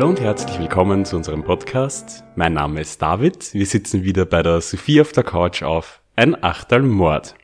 Hallo und herzlich willkommen zu unserem Podcast. Mein Name ist David. Wir sitzen wieder bei der Sophie auf der Couch auf ein Achtel Mord.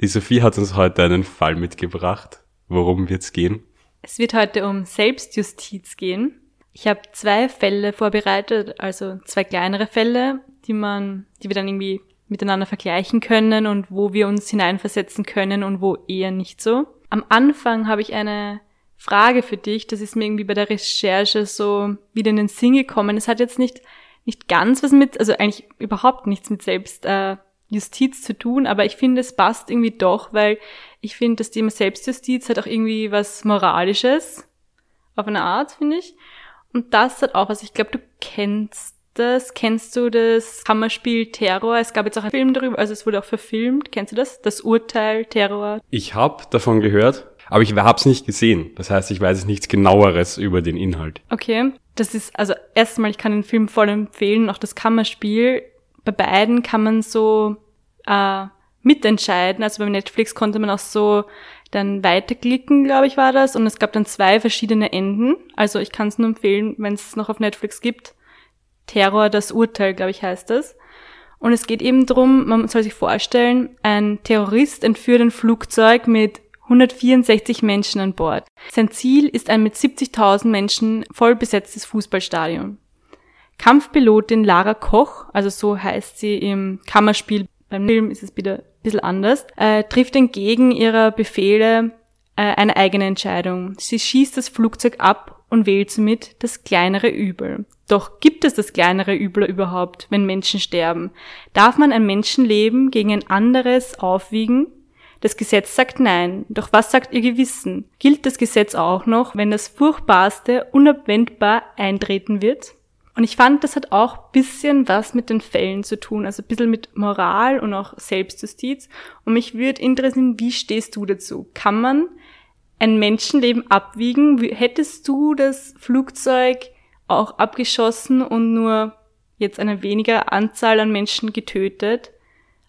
Die Sophie hat uns heute einen Fall mitgebracht. Worum wird's gehen? Es wird heute um Selbstjustiz gehen. Ich habe zwei Fälle vorbereitet, also zwei kleinere Fälle, die man, die wir dann irgendwie miteinander vergleichen können und wo wir uns hineinversetzen können und wo eher nicht so. Am Anfang habe ich eine Frage für dich, das ist mir irgendwie bei der Recherche so wieder in den Sinn gekommen. Es hat jetzt nicht, nicht ganz was mit, also eigentlich überhaupt nichts mit Selbstjustiz äh, zu tun, aber ich finde, es passt irgendwie doch, weil ich finde, das Thema Selbstjustiz hat auch irgendwie was Moralisches, auf eine Art, finde ich. Und das hat auch was, ich glaube, du kennst das, kennst du das Kammerspiel Terror? Es gab jetzt auch einen Film darüber, also es wurde auch verfilmt. Kennst du das? Das Urteil Terror? Ich habe davon gehört, aber ich habe es nicht gesehen. Das heißt, ich weiß nichts genaueres über den Inhalt. Okay, das ist also erstmal, ich kann den Film voll empfehlen, auch das Kammerspiel. Bei beiden kann man so äh, mitentscheiden. Also bei Netflix konnte man auch so dann weiterklicken, glaube ich, war das. Und es gab dann zwei verschiedene Enden. Also ich kann es nur empfehlen, wenn es noch auf Netflix gibt. Terror, das Urteil, glaube ich, heißt das. Und es geht eben drum, man soll sich vorstellen, ein Terrorist entführt ein Flugzeug mit 164 Menschen an Bord. Sein Ziel ist ein mit 70.000 Menschen voll besetztes Fußballstadion. Kampfpilotin Lara Koch, also so heißt sie im Kammerspiel, beim Film ist es wieder ein bisschen anders, äh, trifft entgegen ihrer Befehle äh, eine eigene Entscheidung. Sie schießt das Flugzeug ab und wählt somit das kleinere Übel. Doch gibt es das kleinere Übel überhaupt, wenn Menschen sterben? Darf man ein Menschenleben gegen ein anderes aufwiegen? Das Gesetz sagt nein. Doch was sagt ihr Gewissen? Gilt das Gesetz auch noch, wenn das Furchtbarste unabwendbar eintreten wird? Und ich fand, das hat auch bisschen was mit den Fällen zu tun, also ein bisschen mit Moral und auch Selbstjustiz. Und mich würde interessieren, wie stehst du dazu? Kann man ein Menschenleben abwiegen? Hättest du das Flugzeug auch abgeschossen und nur jetzt eine weniger Anzahl an Menschen getötet,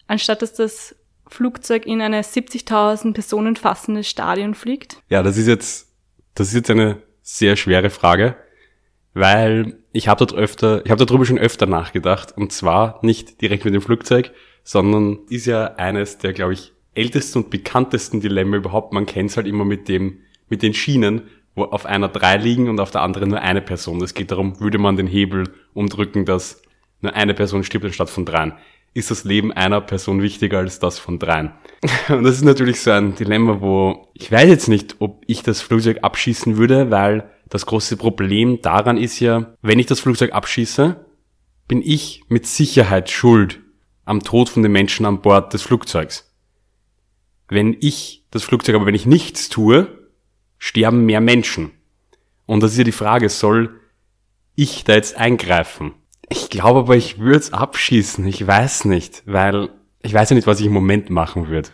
anstatt dass das Flugzeug in eine 70.000 Personen fassende Stadion fliegt? Ja, das ist jetzt, das ist jetzt eine sehr schwere Frage, weil ich habe dort öfter, ich habe darüber schon öfter nachgedacht und zwar nicht direkt mit dem Flugzeug, sondern ist ja eines der, glaube ich, ältesten und bekanntesten Dilemma überhaupt. Man kennt es halt immer mit dem, mit den Schienen, wo auf einer drei liegen und auf der anderen nur eine Person. Es geht darum, würde man den Hebel umdrücken, dass nur eine Person stirbt anstatt von dreien. Ist das Leben einer Person wichtiger als das von dreien? Und das ist natürlich so ein Dilemma, wo ich weiß jetzt nicht, ob ich das Flugzeug abschießen würde, weil das große Problem daran ist ja, wenn ich das Flugzeug abschieße, bin ich mit Sicherheit schuld am Tod von den Menschen an Bord des Flugzeugs. Wenn ich das Flugzeug aber wenn ich nichts tue, sterben mehr Menschen. Und das ist ja die Frage, soll ich da jetzt eingreifen? Ich glaube aber, ich würde es abschießen. Ich weiß nicht, weil ich weiß ja nicht, was ich im Moment machen würde.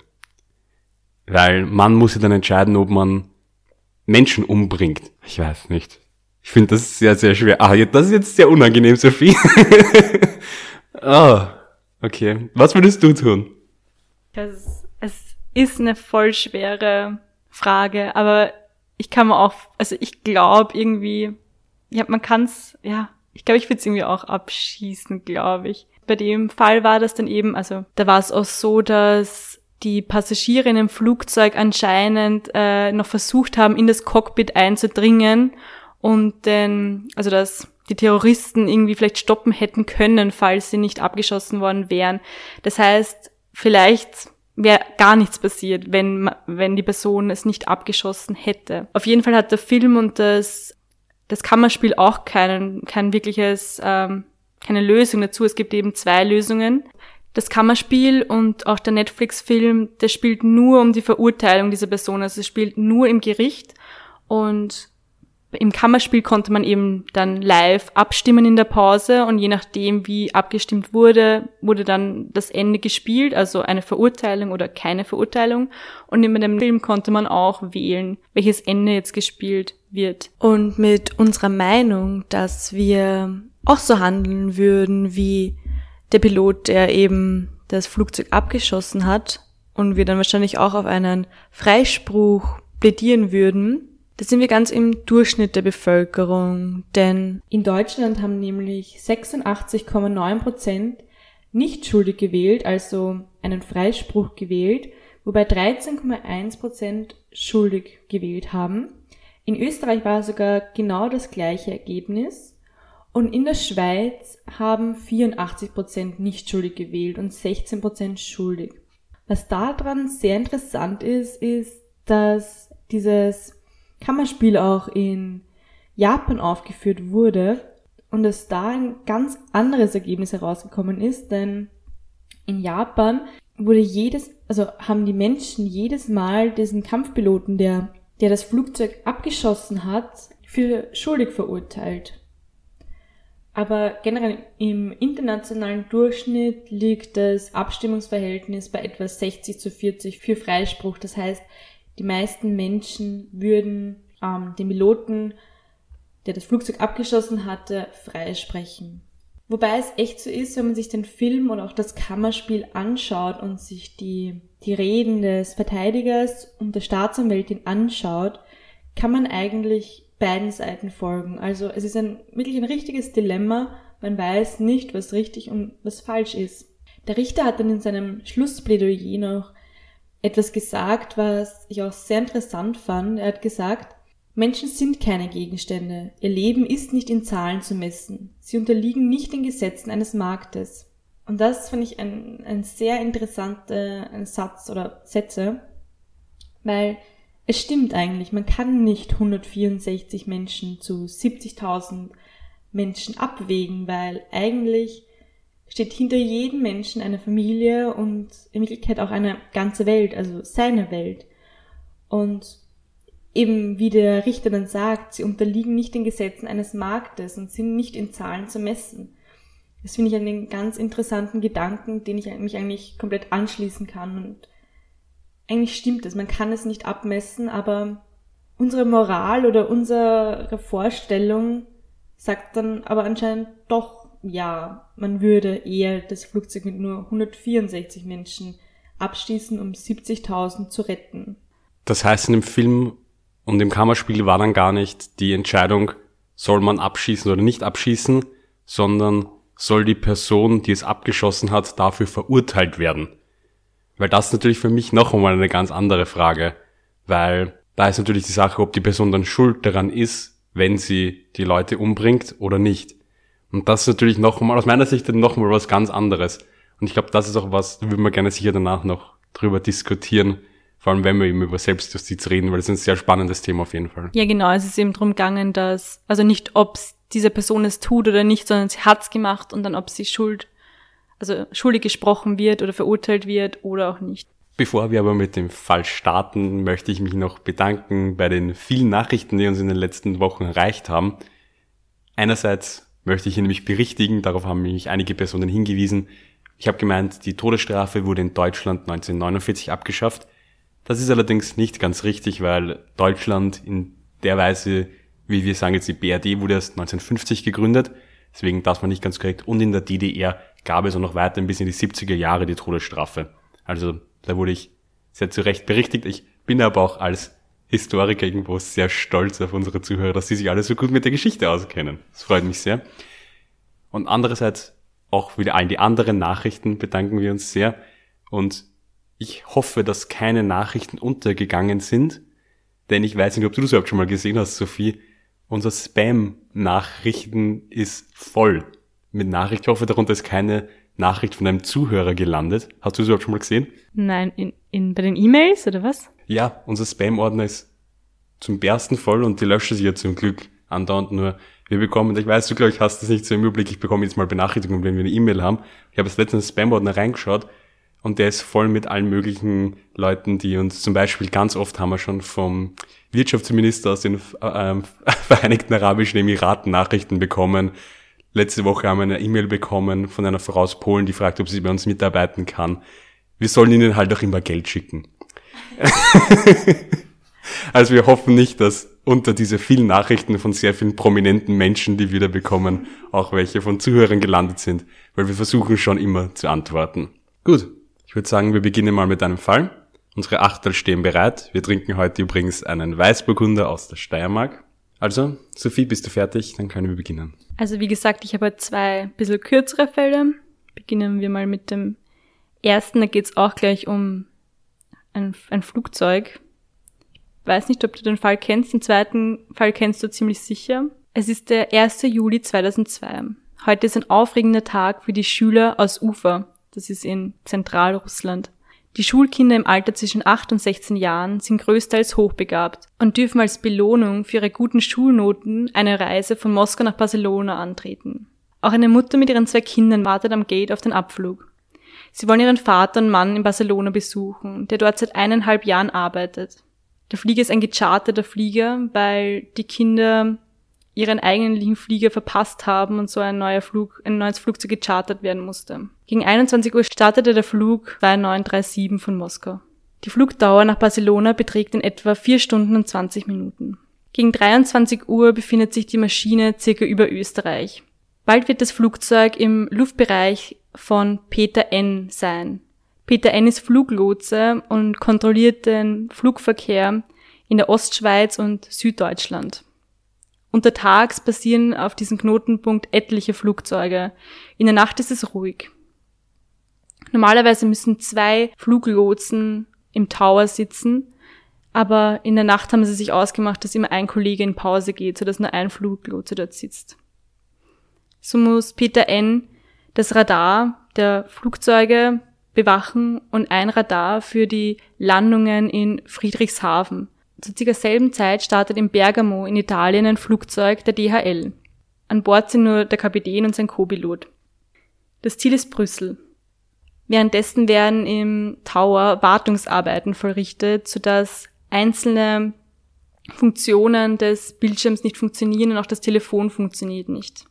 Weil man muss ja dann entscheiden, ob man Menschen umbringt. Ich weiß nicht. Ich finde das sehr, sehr schwer. Ah, das ist jetzt sehr unangenehm, Sophie. ah, okay. Was würdest du tun? Es, es ist eine voll schwere Frage, aber ich kann mir auch, also ich glaube irgendwie, ja, man kann's, ja, ich glaube, ich würde es irgendwie auch abschießen, glaube ich. Bei dem Fall war das dann eben, also da war es auch so, dass die Passagiere in dem Flugzeug anscheinend äh, noch versucht haben, in das Cockpit einzudringen und denn, also dass die Terroristen irgendwie vielleicht stoppen hätten können, falls sie nicht abgeschossen worden wären. Das heißt, vielleicht wäre gar nichts passiert, wenn, wenn die Person es nicht abgeschossen hätte. Auf jeden Fall hat der Film und das, das Kammerspiel auch keinen, kein wirkliches, ähm, keine Lösung dazu. Es gibt eben zwei Lösungen. Das Kammerspiel und auch der Netflix-Film, der spielt nur um die Verurteilung dieser Person, also es spielt nur im Gericht und im Kammerspiel konnte man eben dann live abstimmen in der Pause und je nachdem, wie abgestimmt wurde, wurde dann das Ende gespielt, also eine Verurteilung oder keine Verurteilung. Und in dem Film konnte man auch wählen, welches Ende jetzt gespielt wird. Und mit unserer Meinung, dass wir auch so handeln würden wie der Pilot, der eben das Flugzeug abgeschossen hat und wir dann wahrscheinlich auch auf einen Freispruch plädieren würden, Da sind wir ganz im Durchschnitt der Bevölkerung, denn in Deutschland haben nämlich 86,9 Prozent nicht schuldig gewählt, also einen Freispruch gewählt, wobei 13,1 Prozent schuldig gewählt haben. In Österreich war sogar genau das gleiche Ergebnis. Und in der Schweiz haben 84 Prozent nicht schuldig gewählt und 16 Prozent schuldig. Was daran sehr interessant ist, ist, dass dieses Kammerspiel auch in Japan aufgeführt wurde und dass da ein ganz anderes Ergebnis herausgekommen ist, denn in Japan wurde jedes, also haben die Menschen jedes Mal diesen Kampfpiloten, der, der das Flugzeug abgeschossen hat, für schuldig verurteilt. Aber generell im internationalen Durchschnitt liegt das Abstimmungsverhältnis bei etwa 60 zu 40 für Freispruch. Das heißt, die meisten Menschen würden ähm, den Piloten, der das Flugzeug abgeschossen hatte, freisprechen. Wobei es echt so ist, wenn man sich den Film oder auch das Kammerspiel anschaut und sich die, die Reden des Verteidigers und der Staatsanwältin anschaut, kann man eigentlich beiden Seiten folgen. Also es ist ein wirklich ein richtiges Dilemma. Man weiß nicht, was richtig und was falsch ist. Der Richter hat dann in seinem Schlussplädoyer noch etwas gesagt, was ich auch sehr interessant fand. Er hat gesagt, Menschen sind keine Gegenstände. Ihr Leben ist nicht in Zahlen zu messen. Sie unterliegen nicht den Gesetzen eines Marktes. Und das fand ich ein, ein sehr interessanter Satz oder Sätze, weil es stimmt eigentlich, man kann nicht 164 Menschen zu 70.000 Menschen abwägen, weil eigentlich steht hinter jedem Menschen eine Familie und in Wirklichkeit auch eine ganze Welt, also seine Welt. Und eben wie der Richter dann sagt, sie unterliegen nicht den Gesetzen eines Marktes und sind nicht in Zahlen zu messen. Das finde ich einen ganz interessanten Gedanken, den ich mich eigentlich komplett anschließen kann und eigentlich stimmt es, man kann es nicht abmessen, aber unsere Moral oder unsere Vorstellung sagt dann aber anscheinend doch, ja, man würde eher das Flugzeug mit nur 164 Menschen abschießen, um 70.000 zu retten. Das heißt, in dem Film und im Kammerspiel war dann gar nicht die Entscheidung, soll man abschießen oder nicht abschießen, sondern soll die Person, die es abgeschossen hat, dafür verurteilt werden. Weil das ist natürlich für mich noch einmal eine ganz andere Frage. Weil da ist natürlich die Sache, ob die Person dann schuld daran ist, wenn sie die Leute umbringt oder nicht. Und das ist natürlich noch einmal, aus meiner Sicht noch mal was ganz anderes. Und ich glaube, das ist auch was, da würden wir gerne sicher danach noch drüber diskutieren. Vor allem, wenn wir eben über Selbstjustiz reden, weil das ist ein sehr spannendes Thema auf jeden Fall. Ja, genau. Es ist eben darum gegangen, dass, also nicht, ob diese Person es tut oder nicht, sondern sie hat's gemacht und dann, ob sie schuld also schuldig gesprochen wird oder verurteilt wird oder auch nicht. Bevor wir aber mit dem Fall starten, möchte ich mich noch bedanken bei den vielen Nachrichten, die uns in den letzten Wochen erreicht haben. Einerseits möchte ich nämlich berichtigen, darauf haben mich einige Personen hingewiesen. Ich habe gemeint, die Todesstrafe wurde in Deutschland 1949 abgeschafft. Das ist allerdings nicht ganz richtig, weil Deutschland in der Weise, wie wir sagen jetzt die BRD, wurde erst 1950 gegründet. Deswegen das war nicht ganz korrekt. Und in der DDR gab es auch noch weiter bis in die 70er Jahre die Todesstrafe. Also da wurde ich sehr zu Recht berichtigt. Ich bin aber auch als Historiker irgendwo sehr stolz auf unsere Zuhörer, dass sie sich alle so gut mit der Geschichte auskennen. Das freut mich sehr. Und andererseits auch wieder allen die anderen Nachrichten bedanken wir uns sehr. Und ich hoffe, dass keine Nachrichten untergegangen sind, denn ich weiß nicht, ob du das überhaupt schon mal gesehen hast, Sophie. Unser Spam-Nachrichten ist voll mit Nachricht. Ich hoffe, darunter ist keine Nachricht von einem Zuhörer gelandet. Hast du es überhaupt schon mal gesehen? Nein, in, in, bei den E-Mails oder was? Ja, unser Spam-Ordner ist zum Bersten voll und die löschen sich ja zum Glück andauernd nur. Wir bekommen, ich weiß, du glaube ich hast das nicht so im Überblick, ich bekomme jetzt mal Benachrichtigungen, wenn wir eine E-Mail haben. Ich habe jetzt letztens Spam-Ordner reingeschaut und der ist voll mit allen möglichen Leuten, die uns zum Beispiel ganz oft haben wir schon vom Wirtschaftsminister aus den äh, Vereinigten Arabischen Emiraten Nachrichten bekommen, Letzte Woche haben wir eine E-Mail bekommen von einer Frau aus Polen, die fragt, ob sie bei uns mitarbeiten kann. Wir sollen ihnen halt auch immer Geld schicken. also wir hoffen nicht, dass unter diese vielen Nachrichten von sehr vielen prominenten Menschen, die wir da bekommen, auch welche von Zuhörern gelandet sind, weil wir versuchen schon immer zu antworten. Gut, ich würde sagen, wir beginnen mal mit einem Fall. Unsere Achtel stehen bereit. Wir trinken heute übrigens einen Weißburgunder aus der Steiermark. Also, Sophie, bist du fertig? Dann können wir beginnen. Also wie gesagt, ich habe zwei bisschen kürzere Fälle. Beginnen wir mal mit dem ersten. Da geht es auch gleich um ein, ein Flugzeug. Ich weiß nicht, ob du den Fall kennst. Den zweiten Fall kennst du ziemlich sicher. Es ist der 1. Juli 2002. Heute ist ein aufregender Tag für die Schüler aus Ufa. Das ist in Zentralrussland. Die Schulkinder im Alter zwischen 8 und 16 Jahren sind größtenteils hochbegabt und dürfen als Belohnung für ihre guten Schulnoten eine Reise von Moskau nach Barcelona antreten. Auch eine Mutter mit ihren zwei Kindern wartet am Gate auf den Abflug. Sie wollen ihren Vater und Mann in Barcelona besuchen, der dort seit eineinhalb Jahren arbeitet. Der Flieger ist ein gecharterter Flieger, weil die Kinder ihren eigentlichen Flieger verpasst haben und so ein neuer Flug, ein neues Flugzeug gechartert werden musste. Gegen 21 Uhr startete der Flug 2937 von Moskau. Die Flugdauer nach Barcelona beträgt in etwa 4 Stunden und 20 Minuten. Gegen 23 Uhr befindet sich die Maschine circa über Österreich. Bald wird das Flugzeug im Luftbereich von Peter N. sein. Peter N. ist Fluglotse und kontrolliert den Flugverkehr in der Ostschweiz und Süddeutschland. Untertags passieren auf diesem Knotenpunkt etliche Flugzeuge. In der Nacht ist es ruhig. Normalerweise müssen zwei Fluglotsen im Tower sitzen, aber in der Nacht haben sie sich ausgemacht, dass immer ein Kollege in Pause geht, sodass nur ein Fluglotse dort sitzt. So muss Peter N. das Radar der Flugzeuge bewachen und ein Radar für die Landungen in Friedrichshafen zu circa selben Zeit startet in Bergamo in Italien ein Flugzeug der DHL. An Bord sind nur der Kapitän und sein Co-Pilot. Das Ziel ist Brüssel. Währenddessen werden im Tower Wartungsarbeiten vollrichtet, sodass einzelne Funktionen des Bildschirms nicht funktionieren und auch das Telefon funktioniert nicht.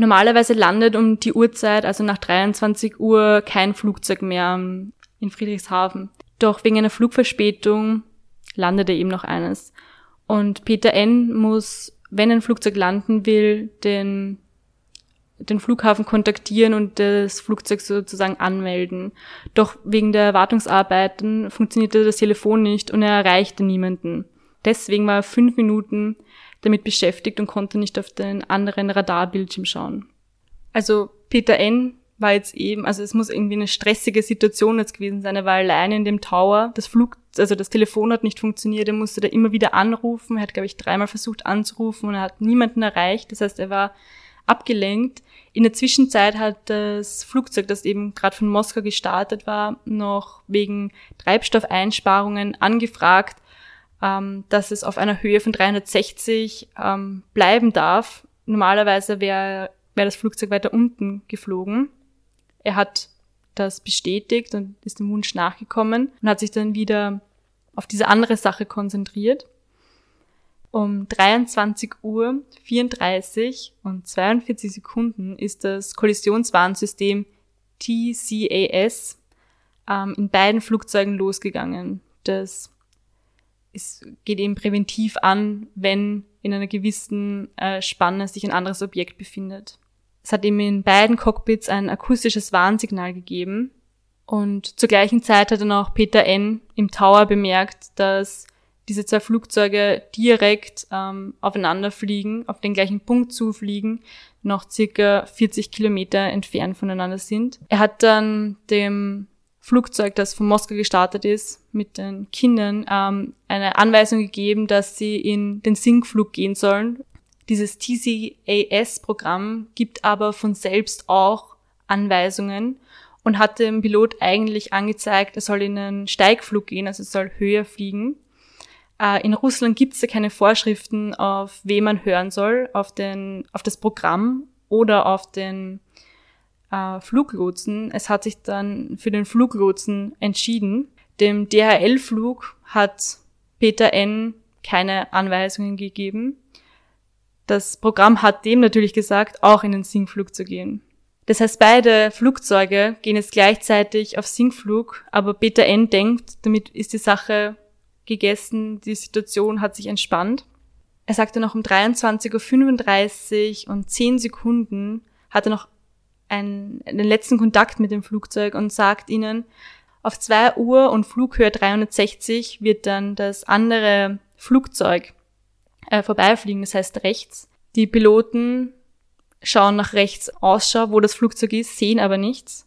Normalerweise landet um die Uhrzeit, also nach 23 Uhr, kein Flugzeug mehr in Friedrichshafen. Doch wegen einer Flugverspätung landete eben noch eines. Und Peter N. muss, wenn ein Flugzeug landen will, den, den Flughafen kontaktieren und das Flugzeug sozusagen anmelden. Doch wegen der Wartungsarbeiten funktionierte das Telefon nicht und er erreichte niemanden. Deswegen war er fünf Minuten damit beschäftigt und konnte nicht auf den anderen Radarbildschirm schauen. Also Peter N war jetzt eben, also es muss irgendwie eine stressige Situation jetzt gewesen sein. Er war allein in dem Tower. Das Flug, also das Telefon hat nicht funktioniert. Er musste da immer wieder anrufen. Er hat, glaube ich, dreimal versucht anzurufen und er hat niemanden erreicht. Das heißt, er war abgelenkt. In der Zwischenzeit hat das Flugzeug, das eben gerade von Moskau gestartet war, noch wegen Treibstoffeinsparungen angefragt, ähm, dass es auf einer Höhe von 360 ähm, bleiben darf. Normalerweise wäre wäre das Flugzeug weiter unten geflogen. Er hat das bestätigt und ist dem Wunsch nachgekommen und hat sich dann wieder auf diese andere Sache konzentriert. Um 23 Uhr 34 und 42 Sekunden ist das Kollisionswarnsystem TCAS ähm, in beiden Flugzeugen losgegangen. Das ist, geht eben präventiv an, wenn in einer gewissen äh, Spanne sich ein anderes Objekt befindet. Es hat ihm in beiden Cockpits ein akustisches Warnsignal gegeben. Und zur gleichen Zeit hat dann auch Peter N. im Tower bemerkt, dass diese zwei Flugzeuge direkt ähm, aufeinander fliegen, auf den gleichen Punkt zufliegen, noch circa 40 Kilometer entfernt voneinander sind. Er hat dann dem Flugzeug, das von Moskau gestartet ist, mit den Kindern ähm, eine Anweisung gegeben, dass sie in den Sinkflug gehen sollen, dieses TCAS-Programm gibt aber von selbst auch Anweisungen und hat dem Pilot eigentlich angezeigt, er soll in einen Steigflug gehen, also soll höher fliegen. Äh, in Russland gibt es ja keine Vorschriften, auf wen man hören soll, auf, den, auf das Programm oder auf den äh, Fluglotsen. Es hat sich dann für den Fluglotsen entschieden. Dem DHL-Flug hat Peter N. keine Anweisungen gegeben das Programm hat dem natürlich gesagt, auch in den Sinkflug zu gehen. Das heißt, beide Flugzeuge gehen jetzt gleichzeitig auf Sinkflug, aber Peter N. denkt, damit ist die Sache gegessen, die Situation hat sich entspannt. Er sagte noch um 23.35 Uhr und 10 Sekunden hat er noch einen, den letzten Kontakt mit dem Flugzeug und sagt ihnen, Auf 2 Uhr und Flughöhe 360 wird dann das andere Flugzeug äh, vorbeifliegen, das heißt rechts. Die Piloten schauen nach rechts Ausschau, wo das Flugzeug ist, sehen aber nichts.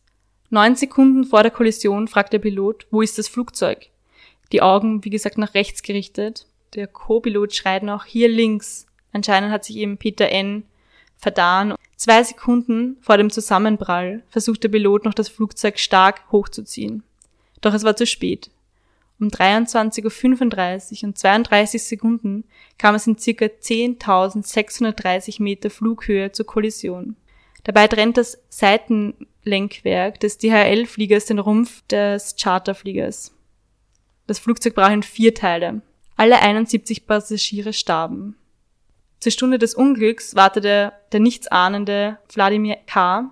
Neun Sekunden vor der Kollision fragt der Pilot, wo ist das Flugzeug? Die Augen, wie gesagt, nach rechts gerichtet. Der Co-Pilot schreit noch, hier links. Anscheinend hat sich eben Peter N. vertan. Zwei Sekunden vor dem Zusammenprall versucht der Pilot noch das Flugzeug stark hochzuziehen. Doch es war zu spät. Um 23.35 Uhr und 32 Sekunden kam es in circa 10.630 Meter Flughöhe zur Kollision. Dabei trennt das Seitenlenkwerk des DHL-Fliegers den Rumpf des Charterfliegers. Das Flugzeug brach in vier Teile. Alle 71 Passagiere starben. Zur Stunde des Unglücks wartete der nichtsahnende Wladimir K.,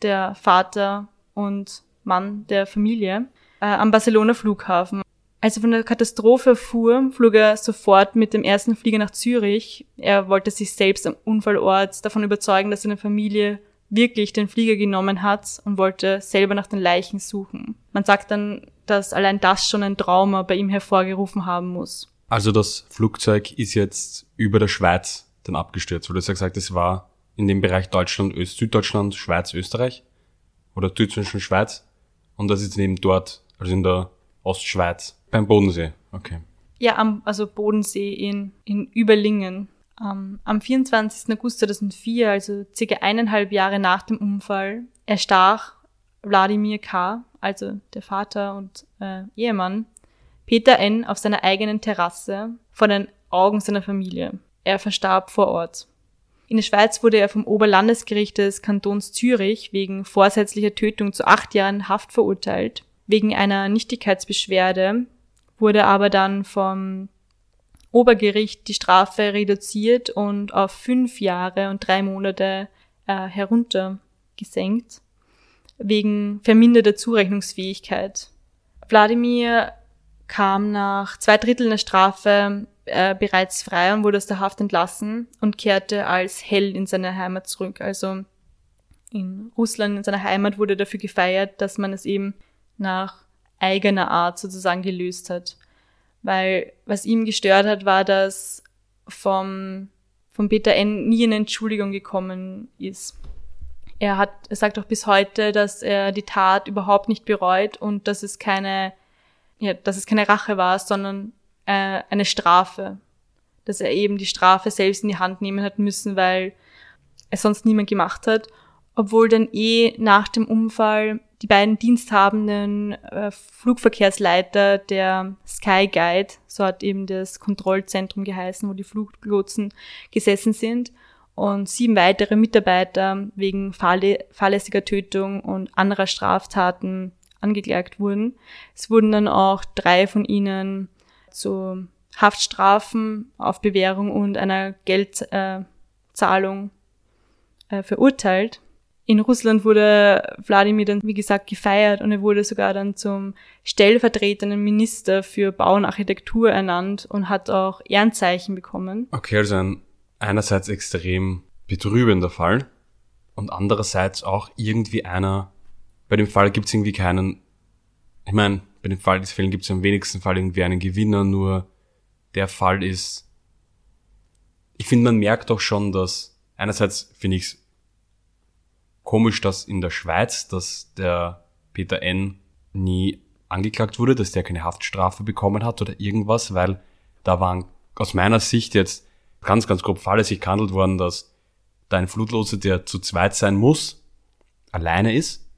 der Vater und Mann der Familie, äh, am Barcelona Flughafen. Als er von der Katastrophe erfuhr, flog er sofort mit dem ersten Flieger nach Zürich. Er wollte sich selbst am Unfallort davon überzeugen, dass seine Familie wirklich den Flieger genommen hat und wollte selber nach den Leichen suchen. Man sagt dann, dass allein das schon ein Trauma bei ihm hervorgerufen haben muss. Also das Flugzeug ist jetzt über der Schweiz dann abgestürzt, weil du hast ja gesagt, es war in dem Bereich Deutschland, Öst, Süddeutschland, Schweiz, Österreich oder zwischen Schweiz und das ist eben dort, also in der Ostschweiz, beim Bodensee. Okay. Ja, am, also Bodensee in, in Überlingen. Um, am 24. August 2004, also circa eineinhalb Jahre nach dem Unfall, erstach Wladimir K., also der Vater und äh, Ehemann, Peter N. auf seiner eigenen Terrasse vor den Augen seiner Familie. Er verstarb vor Ort. In der Schweiz wurde er vom Oberlandesgericht des Kantons Zürich wegen vorsätzlicher Tötung zu acht Jahren Haft verurteilt. Wegen einer Nichtigkeitsbeschwerde wurde aber dann vom Obergericht die Strafe reduziert und auf fünf Jahre und drei Monate äh, heruntergesenkt wegen verminderter Zurechnungsfähigkeit. Wladimir kam nach zwei Dritteln der Strafe äh, bereits frei und wurde aus der Haft entlassen und kehrte als Held in seine Heimat zurück. Also in Russland, in seiner Heimat, wurde dafür gefeiert, dass man es eben nach eigener Art sozusagen gelöst hat. Weil was ihm gestört hat, war, dass vom, vom Peter N. nie eine Entschuldigung gekommen ist. Er hat, er sagt auch bis heute, dass er die Tat überhaupt nicht bereut und dass es keine, ja, dass es keine Rache war, sondern äh, eine Strafe. Dass er eben die Strafe selbst in die Hand nehmen hat müssen, weil es sonst niemand gemacht hat. Obwohl dann eh nach dem Unfall die beiden diensthabenden äh, Flugverkehrsleiter der Sky Guide, so hat eben das Kontrollzentrum geheißen, wo die Fluglotsen gesessen sind, und sieben weitere Mitarbeiter wegen fahrlässiger Tötung und anderer Straftaten angeklagt wurden. Es wurden dann auch drei von ihnen zu Haftstrafen auf Bewährung und einer Geldzahlung äh, äh, verurteilt. In Russland wurde Wladimir dann, wie gesagt, gefeiert und er wurde sogar dann zum stellvertretenden Minister für Bau und Architektur ernannt und hat auch Ehrenzeichen bekommen. Okay, also ein einerseits extrem betrübender Fall und andererseits auch irgendwie einer, bei dem Fall gibt es irgendwie keinen, ich meine, bei den Fall des Fällen gibt es am wenigsten Fall irgendwie einen Gewinner, nur der Fall ist, ich finde, man merkt auch schon, dass einerseits finde ich es komisch, dass in der Schweiz, dass der Peter N. nie angeklagt wurde, dass der keine Haftstrafe bekommen hat oder irgendwas, weil da waren aus meiner Sicht jetzt ganz, ganz grob fahrlässig gehandelt worden, dass da ein Flutlose, der zu zweit sein muss, alleine ist.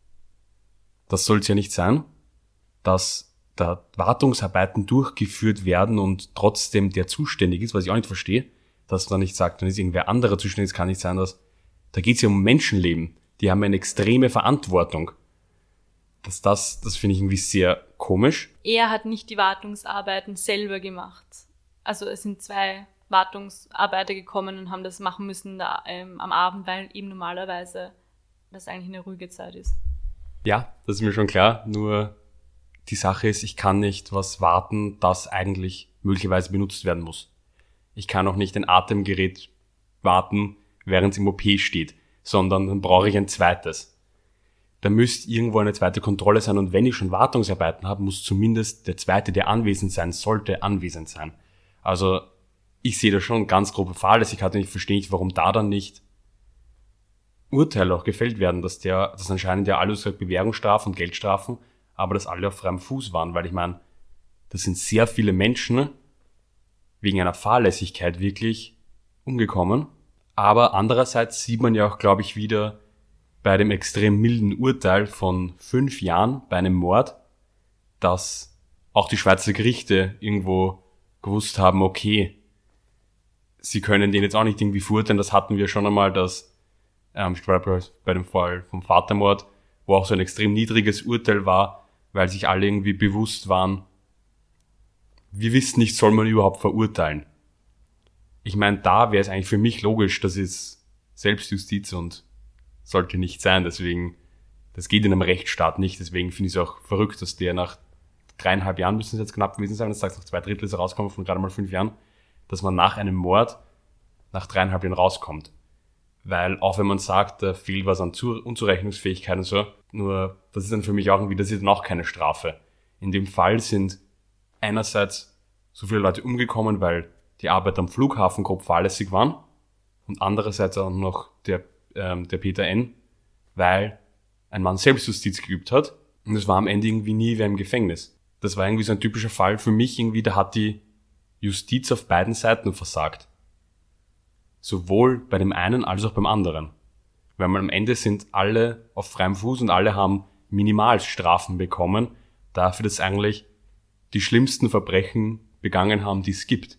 Das soll es ja nicht sein. Dass da Wartungsarbeiten durchgeführt werden und trotzdem der zuständig ist, was ich auch nicht verstehe, dass man nicht sagt, dann ist irgendwer anderer zuständig, es kann nicht sein, dass da geht es ja um Menschenleben. Die haben eine extreme Verantwortung. Dass das, das finde ich irgendwie sehr komisch. Er hat nicht die Wartungsarbeiten selber gemacht. Also es sind zwei Wartungsarbeiter gekommen und haben das machen müssen da, ähm, am Abend, weil eben normalerweise das eigentlich eine ruhige Zeit ist. Ja, das ist mir schon klar. Nur die Sache ist, ich kann nicht was warten, das eigentlich möglicherweise benutzt werden muss. Ich kann auch nicht ein Atemgerät warten, während es im OP steht, sondern dann brauche ich ein zweites. da müsste irgendwo eine zweite Kontrolle sein und wenn ich schon Wartungsarbeiten habe, muss zumindest der zweite, der anwesend sein sollte, anwesend sein. Also ich sehe da schon ganz grobe Fahrlässigkeit und ich verstehe nicht, warum da dann nicht Urteile auch gefällt werden, dass der, das anscheinend ja alles halt Bewährungsstrafen und Geldstrafen, aber dass alle auf freiem Fuß waren, weil ich meine, das sind sehr viele Menschen wegen einer Fahrlässigkeit wirklich umgekommen. Aber andererseits sieht man ja auch, glaube ich, wieder bei dem extrem milden Urteil von fünf Jahren bei einem Mord, dass auch die Schweizer Gerichte irgendwo gewusst haben, okay, sie können den jetzt auch nicht irgendwie verurteilen. Das hatten wir schon einmal, dass, ähm, ich glaube, bei dem Fall vom Vatermord, wo auch so ein extrem niedriges Urteil war, weil sich alle irgendwie bewusst waren, wir wissen nicht, soll man überhaupt verurteilen. Ich meine, da wäre es eigentlich für mich logisch, das ist Selbstjustiz und sollte nicht sein. Deswegen, das geht in einem Rechtsstaat nicht. Deswegen finde ich es auch verrückt, dass der nach dreieinhalb Jahren müssen es jetzt knapp gewesen sein, das sagst nach zwei Drittel ist er rausgekommen von gerade mal fünf Jahren, dass man nach einem Mord nach dreieinhalb Jahren rauskommt. Weil auch wenn man sagt, da fehlt was an Unzurechnungsfähigkeit und so, nur das ist dann für mich auch irgendwie, das ist dann auch keine Strafe. In dem Fall sind einerseits so viele Leute umgekommen, weil die Arbeit am Flughafen grob fahrlässig waren und andererseits auch noch der, ähm, der Peter N., weil ein Mann Selbstjustiz geübt hat und es war am Ende irgendwie nie wer im Gefängnis. Das war irgendwie so ein typischer Fall für mich irgendwie, da hat die Justiz auf beiden Seiten versagt. Sowohl bei dem einen als auch beim anderen. Weil man am Ende sind alle auf freiem Fuß und alle haben Minimalstrafen bekommen, dafür, dass eigentlich die schlimmsten Verbrechen begangen haben, die es gibt.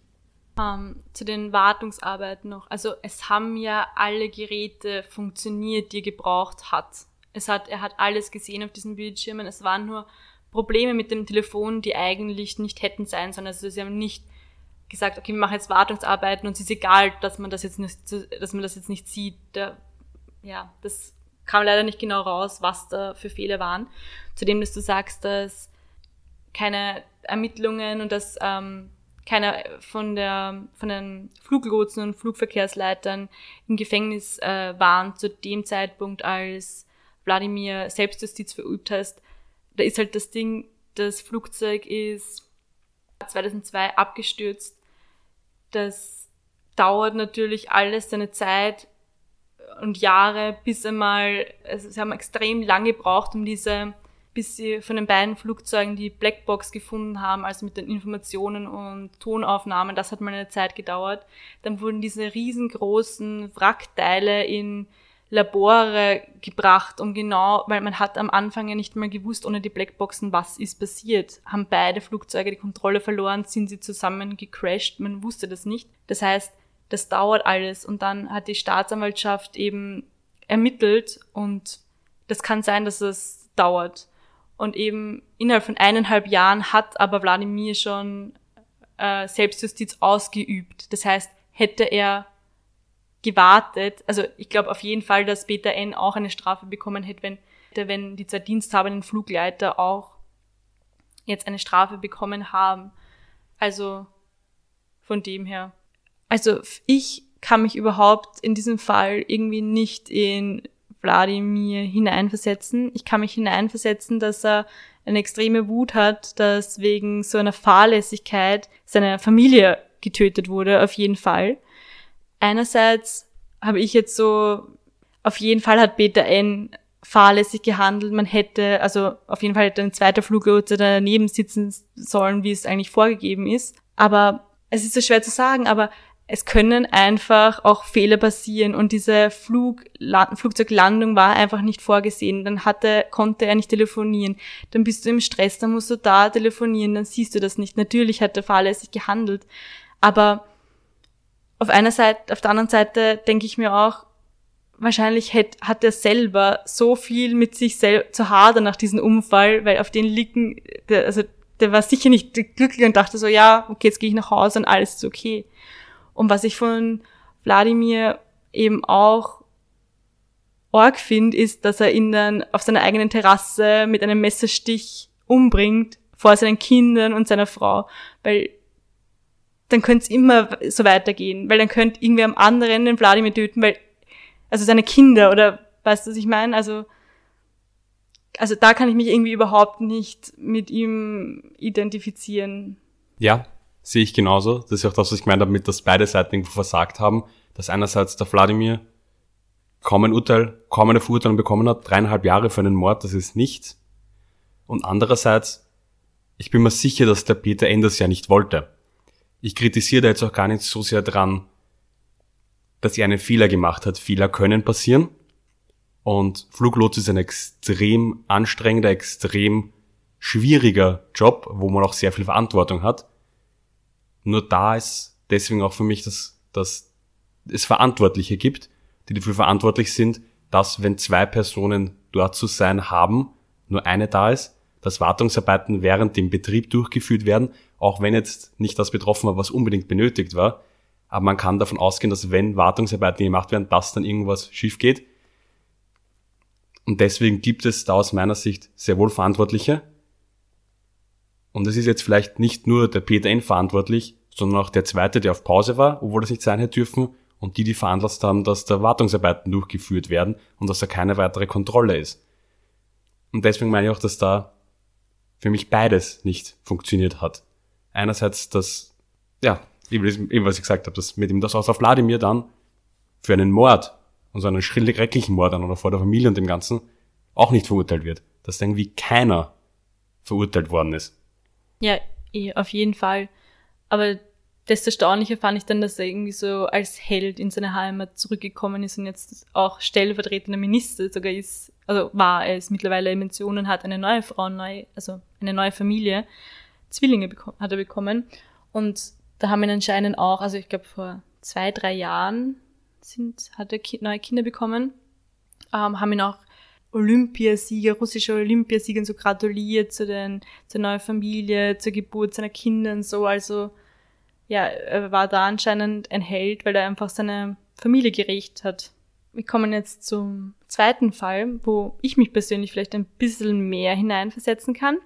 Um, ähm, zu den Wartungsarbeiten noch. Also es haben ja alle Geräte funktioniert, die er gebraucht hat. Es hat, er hat alles gesehen auf diesen Bildschirmen. Es waren nur Probleme mit dem Telefon, die eigentlich nicht hätten sein sollen. Also sie haben nicht gesagt, okay, wir machen jetzt Wartungsarbeiten und es ist egal, dass man das jetzt nicht, dass man das jetzt nicht sieht. Da, ja, das kam leider nicht genau raus, was da für Fehler waren. Zudem, dass du sagst, dass keine Ermittlungen und dass ähm, keiner von der von den Fluglotsen und Flugverkehrsleitern im Gefängnis äh, waren zu dem Zeitpunkt, als Wladimir Selbstjustiz verübt hast. Da ist halt das Ding, das Flugzeug ist 2002 abgestürzt. Das dauert natürlich alles seine Zeit und Jahre, bis einmal, also sie haben extrem lange gebraucht, um diese bis sie von den beiden Flugzeugen die Blackbox gefunden haben, also mit den Informationen und Tonaufnahmen. Das hat mal eine Zeit gedauert. Dann wurden diese riesengroßen Wrackteile in Labore gebracht, um genau, weil man hat am Anfang ja nicht mal gewusst, ohne die Blackboxen, was ist passiert. Haben beide Flugzeuge die Kontrolle verloren, sind sie zusammen gecrashed, man wusste das nicht. Das heißt, das dauert alles und dann hat die Staatsanwaltschaft eben ermittelt und das kann sein, dass es dauert. Und eben innerhalb von eineinhalb Jahren hat aber Wladimir schon äh, Selbstjustiz ausgeübt. Das heißt, hätte er gewartet, also ich glaube auf jeden Fall, dass Peter N. auch eine Strafe bekommen hätte, wenn, wenn die zwei diensthabenden Flugleiter auch jetzt eine Strafe bekommen haben. Also von dem her. Also ich kann mich überhaupt in diesem Fall irgendwie nicht in Wladimir hineinversetzen. Ich kann mich hineinversetzen, dass er eine extreme Wut hat, dass wegen so einer Fahrlässigkeit seine Familie getötet wurde, auf jeden Fall. Einerseits habe ich jetzt so, auf jeden Fall hat Peter N. fahrlässig gehandelt. Man hätte, also auf jeden Fall hätte ein zweiter Fluglotse daneben sitzen sollen, wie es eigentlich vorgegeben ist. Aber es ist so schwer zu sagen, aber es können einfach auch Fehler passieren und diese Flug, Flugzeuglandung war einfach nicht vorgesehen. Dann hatte, konnte er nicht telefonieren. Dann bist du im Stress, dann musst du da telefonieren, dann siehst du das nicht. Natürlich hat der fahrlässig gehandelt. Aber auf einer Seite, auf der anderen Seite denke ich mir auch, wahrscheinlich hat, hat er selber so viel mit sich selbst zu hadern nach diesem Unfall, weil auf den liegen, der, also der war sicher nicht glücklich und dachte so, ja, okay, jetzt gehe ich nach Hause und alles ist okay. Und was ich von Wladimir eben auch arg finde, ist, dass er ihn dann auf seiner eigenen Terrasse mit einem Messerstich umbringt vor seinen Kindern und seiner Frau, weil dann könnte es immer so weitergehen, weil dann könnte irgendwer am anderen den Wladimir töten, weil, also seine Kinder oder weißt du, was ich meine? Also, also da kann ich mich irgendwie überhaupt nicht mit ihm identifizieren. Ja, sehe ich genauso. Das ist auch das, was ich gemeint habe, mit, dass beide Seiten irgendwo versagt haben. Dass einerseits der Wladimir kaum ein Urteil, kaum eine Verurteilung bekommen hat, dreieinhalb Jahre für einen Mord, das ist nichts. Und andererseits, ich bin mir sicher, dass der Peter Enders ja nicht wollte. Ich kritisiere da jetzt auch gar nicht so sehr dran, dass er einen Fehler gemacht hat. Fehler können passieren. Und Fluglotse ist ein extrem anstrengender, extrem schwieriger Job, wo man auch sehr viel Verantwortung hat. Nur da ist deswegen auch für mich, dass, dass es Verantwortliche gibt, die dafür verantwortlich sind, dass wenn zwei Personen dort zu sein haben, nur eine da ist, dass Wartungsarbeiten während dem Betrieb durchgeführt werden, auch wenn jetzt nicht das betroffen war, was unbedingt benötigt war. Aber man kann davon ausgehen, dass wenn Wartungsarbeiten gemacht werden, dass dann irgendwas schief geht. Und deswegen gibt es da aus meiner Sicht sehr wohl Verantwortliche. Und es ist jetzt vielleicht nicht nur der Peter N verantwortlich, sondern auch der zweite, der auf Pause war, obwohl das nicht sein hätte dürfen, und die, die veranlasst haben, dass da Wartungsarbeiten durchgeführt werden und dass da keine weitere Kontrolle ist. Und deswegen meine ich auch, dass da für mich beides nicht funktioniert hat. Einerseits das, ja, eben was ich gesagt habe, dass mit ihm das aus auf Wladimir dann für einen Mord und so einen schrecklichen Mord an oder vor der Familie und dem Ganzen auch nicht verurteilt wird. Dass irgendwie keiner verurteilt worden ist. Ja, eh, auf jeden Fall. Aber desto erstaunlicher fand ich dann, dass er irgendwie so als Held in seine Heimat zurückgekommen ist und jetzt auch stellvertretender Minister sogar ist, also war er ist mittlerweile und hat eine neue Frau, neu, also eine neue Familie. Zwillinge hat er bekommen. Und da haben ihn anscheinend auch, also ich glaube vor zwei, drei Jahren sind, hat er neue Kinder bekommen, ähm, haben ihn auch Olympiasieger, russische Olympiasieger so gratuliert zu den, zur neuen Familie, zur Geburt seiner Kinder und so. Also ja, er war da anscheinend ein Held, weil er einfach seine Familie gerecht hat. Wir kommen jetzt zum zweiten Fall, wo ich mich persönlich vielleicht ein bisschen mehr hineinversetzen kann.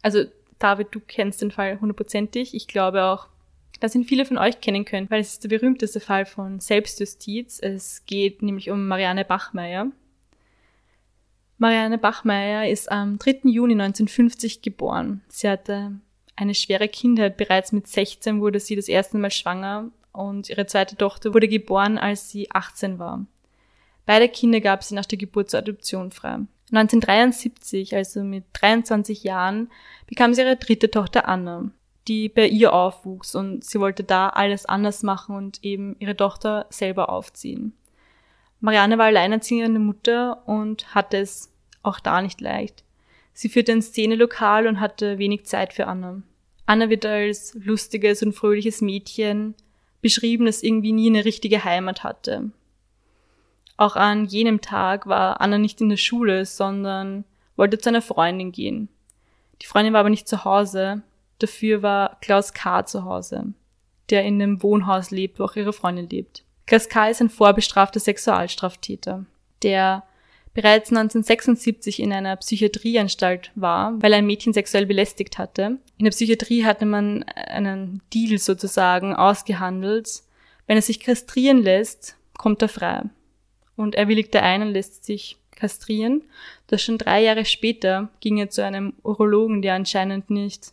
Also, David, du kennst den Fall hundertprozentig. Ich glaube auch, dass ihn viele von euch kennen können, weil es ist der berühmteste Fall von Selbstjustiz. Es geht nämlich um Marianne Bachmeier. Marianne Bachmeier ist am 3. Juni 1950 geboren. Sie hatte eine schwere Kindheit. Bereits mit 16 wurde sie das erste Mal schwanger und ihre zweite Tochter wurde geboren, als sie 18 war. Beide Kinder gab sie nach der Geburt zur Adoption frei. 1973, also mit 23 Jahren, bekam sie ihre dritte Tochter Anna, die bei ihr aufwuchs und sie wollte da alles anders machen und eben ihre Tochter selber aufziehen. Marianne war alleinerziehende Mutter und hatte es auch da nicht leicht. Sie führte ein Szenelokal und hatte wenig Zeit für Anna. Anna wird als lustiges und fröhliches Mädchen beschrieben, das irgendwie nie eine richtige Heimat hatte. Auch an jenem Tag war Anna nicht in der Schule, sondern wollte zu einer Freundin gehen. Die Freundin war aber nicht zu Hause, dafür war Klaus K. zu Hause, der in dem Wohnhaus lebt, wo auch ihre Freundin lebt. Klaus K. ist ein vorbestrafter Sexualstraftäter, der bereits 1976 in einer Psychiatrieanstalt war, weil er ein Mädchen sexuell belästigt hatte. In der Psychiatrie hatte man einen Deal sozusagen ausgehandelt. Wenn er sich kastrieren lässt, kommt er frei. Und er willigte ein und lässt sich kastrieren. Das schon drei Jahre später ging er zu einem Urologen, der anscheinend nicht